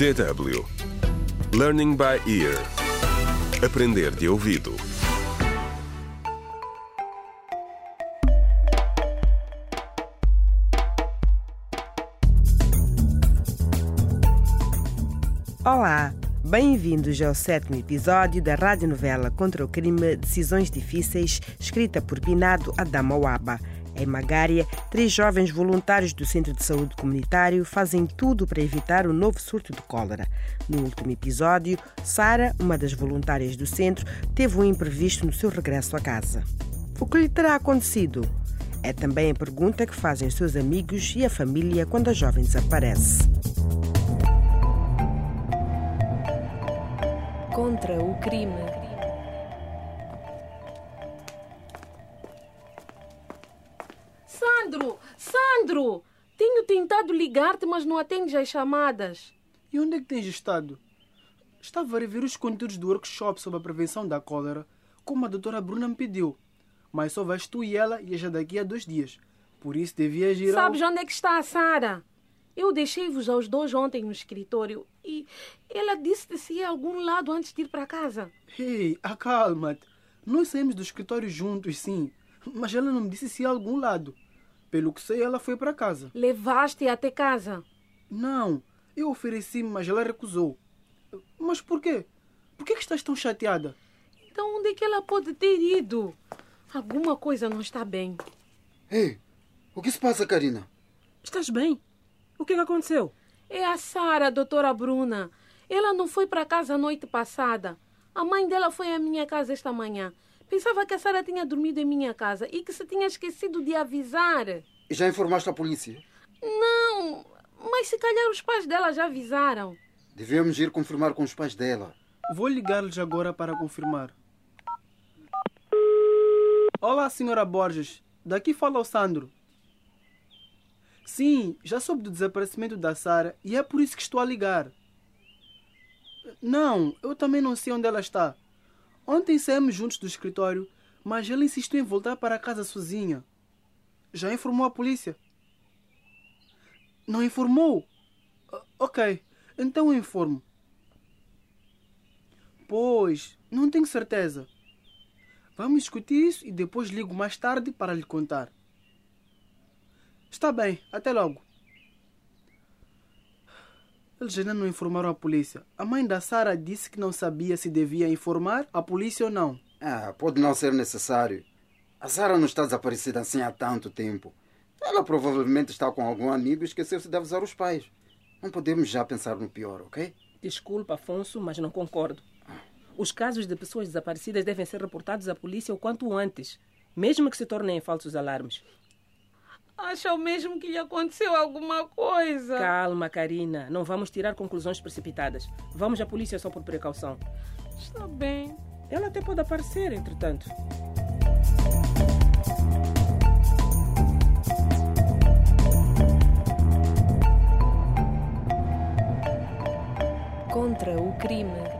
DW Learning by Ear. Aprender de ouvido. Olá, bem-vindos ao sétimo episódio da radionovela Contra o Crime Decisões Difíceis, escrita por Pinado Adamawaba. Em Magária, três jovens voluntários do Centro de Saúde Comunitário fazem tudo para evitar o novo surto de cólera. No último episódio, Sara, uma das voluntárias do centro, teve um imprevisto no seu regresso à casa. O que lhe terá acontecido? É também a pergunta que fazem seus amigos e a família quando a jovem desaparece. Contra o crime. Sandro! Sandro! Tenho tentado ligar-te, mas não atendes as chamadas. E onde é que tens estado? Estava a rever os conteúdos do workshop sobre a prevenção da cólera, como a doutora Bruna me pediu. Mas só vais tu e ela e já daqui a dois dias. Por isso devias ir ao... Sabes onde é que está a Sara? Eu deixei-vos aos dois ontem no escritório e ela disse que se ia a algum lado antes de ir para casa. Ei, acalma-te. Nós saímos do escritório juntos, sim. Mas ela não me disse se ia a algum lado. Pelo que sei, ela foi para casa. Levaste até casa. Não, eu ofereci, mas ela recusou. Mas por quê? Por que, que estás tão chateada? Então onde é que ela pode ter ido? Alguma coisa não está bem. Ei, o que se passa, Karina? Estás bem? O que, que aconteceu? É a Sara, a doutora Bruna. Ela não foi para casa a noite passada. A mãe dela foi à minha casa esta manhã. Pensava que a Sara tinha dormido em minha casa e que se tinha esquecido de avisar. E já informaste a polícia? Não, mas se calhar os pais dela já avisaram. Devemos ir confirmar com os pais dela. Vou ligar-lhes agora para confirmar. Olá, senhora Borges. Daqui fala o Sandro. Sim, já soube do desaparecimento da Sara e é por isso que estou a ligar. Não, eu também não sei onde ela está. Ontem saímos juntos do escritório, mas ela insistiu em voltar para casa sozinha. Já informou a polícia? Não informou? Ok, então eu informo. Pois, não tenho certeza. Vamos discutir isso e depois ligo mais tarde para lhe contar. Está bem, até logo. Eles ainda não informaram a polícia. A mãe da Sara disse que não sabia se devia informar a polícia ou não. Ah, pode não ser necessário. A Sara não está desaparecida assim há tanto tempo. Ela provavelmente está com algum amigo e esqueceu-se de avisar os pais. Não podemos já pensar no pior, ok? Desculpa, Afonso, mas não concordo. Os casos de pessoas desaparecidas devem ser reportados à polícia o quanto antes, mesmo que se tornem falsos alarmes. Acha mesmo que lhe aconteceu alguma coisa? Calma, Karina. Não vamos tirar conclusões precipitadas. Vamos à polícia só por precaução. Está bem. Ela até pode aparecer, entretanto. Contra o crime.